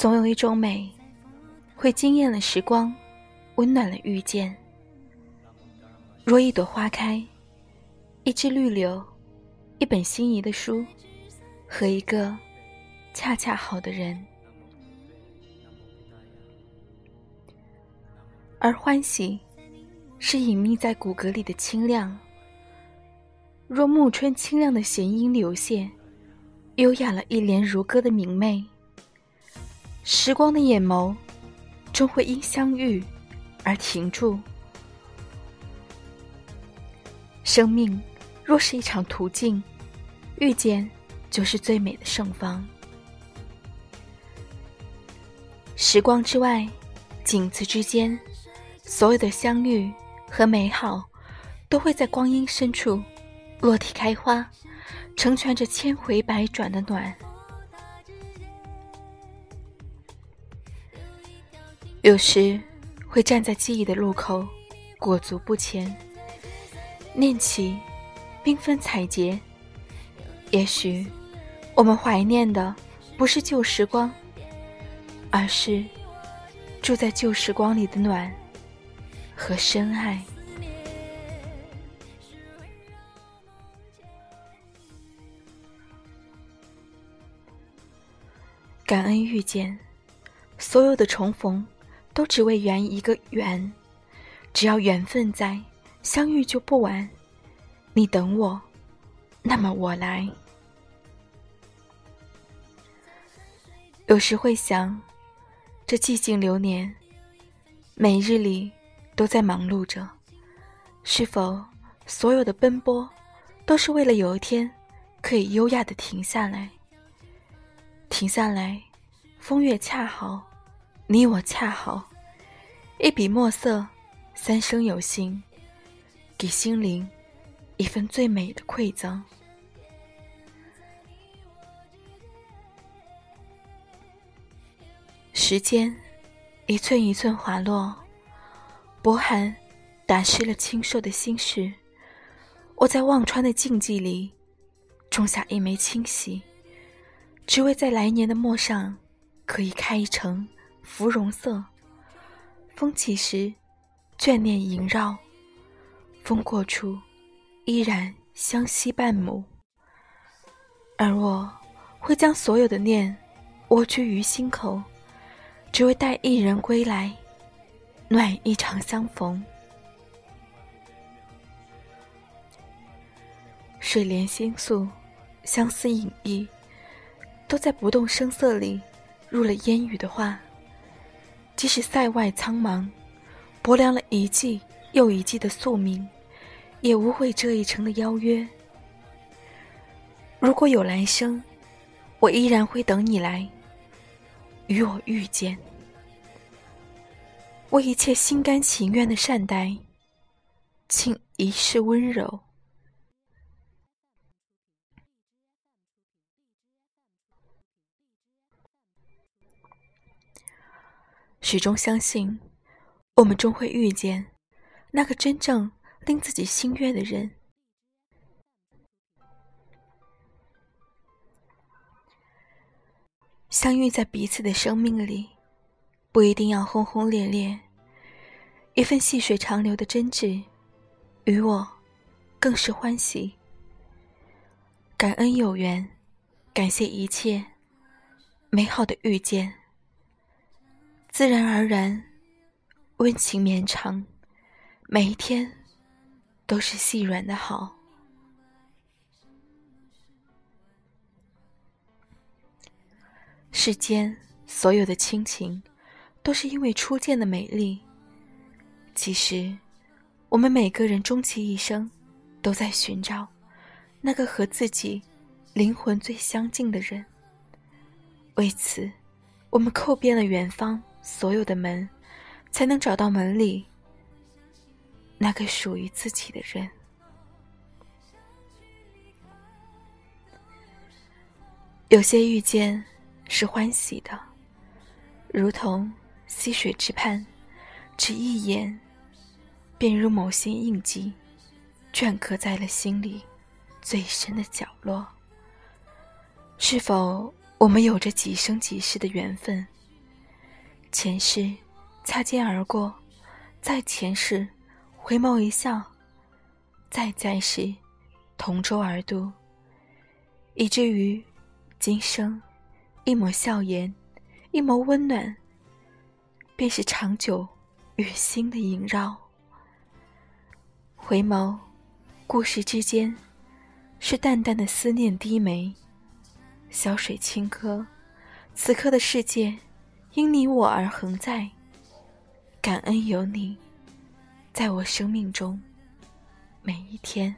总有一种美，会惊艳了时光，温暖了遇见。若一朵花开，一枝绿柳，一本心仪的书，和一个恰恰好的人，而欢喜，是隐秘在骨骼里的清亮。若暮春清亮的弦音流泻，优雅了一帘如歌的明媚。时光的眼眸，终会因相遇而停住。生命若是一场途径，遇见就是最美的盛放。时光之外，景字之间，所有的相遇和美好，都会在光阴深处。落体开花，成全着千回百转的暖。有时会站在记忆的路口，裹足不前，念起缤纷彩蝶。也许我们怀念的不是旧时光，而是住在旧时光里的暖和深爱。感恩遇见，所有的重逢，都只为圆一个缘。只要缘分在，相遇就不晚。你等我，那么我来。有时会想，这寂静流年，每日里都在忙碌着，是否所有的奔波，都是为了有一天可以优雅的停下来？停下来，风月恰好，你我恰好，一笔墨色，三生有幸，给心灵一份最美的馈赠。时间一寸一寸滑落，薄寒打湿了清瘦的心事。我在忘川的静寂里，种下一枚清喜。只为在来年的陌上，可以开一城芙蓉色。风起时，眷恋萦绕；风过处，依然相惜半亩。而我会将所有的念，蜗居于心口，只为待一人归来，暖一场相逢。水莲星宿，相思隐逸。都在不动声色里，入了烟雨的画。即使塞外苍茫，薄凉了一季又一季的宿命，也无悔这一程的邀约。如果有来生，我依然会等你来，与我遇见。为一切心甘情愿的善待，请一世温柔。始终相信，我们终会遇见那个真正令自己心悦的人。相遇在彼此的生命里，不一定要轰轰烈烈。一份细水长流的真挚，与我更是欢喜。感恩有缘，感谢一切美好的遇见。自然而然，温情绵长，每一天都是细软的好。世间所有的亲情，都是因为初见的美丽。其实，我们每个人终其一生，都在寻找那个和自己灵魂最相近的人。为此，我们叩遍了远方。所有的门，才能找到门里那个属于自己的人。有些遇见是欢喜的，如同溪水之畔，只一眼，便如某些印记，镌刻在了心里最深的角落。是否我们有着几生几世的缘分？前世擦肩而过，再前世回眸一笑，再在世同舟而渡，以至于今生一抹笑颜，一抹温暖，便是长久与心的萦绕。回眸，故事之间，是淡淡的思念低眉，小水轻歌。此刻的世界，因你我而恒在。感恩有你，在我生命中每一天。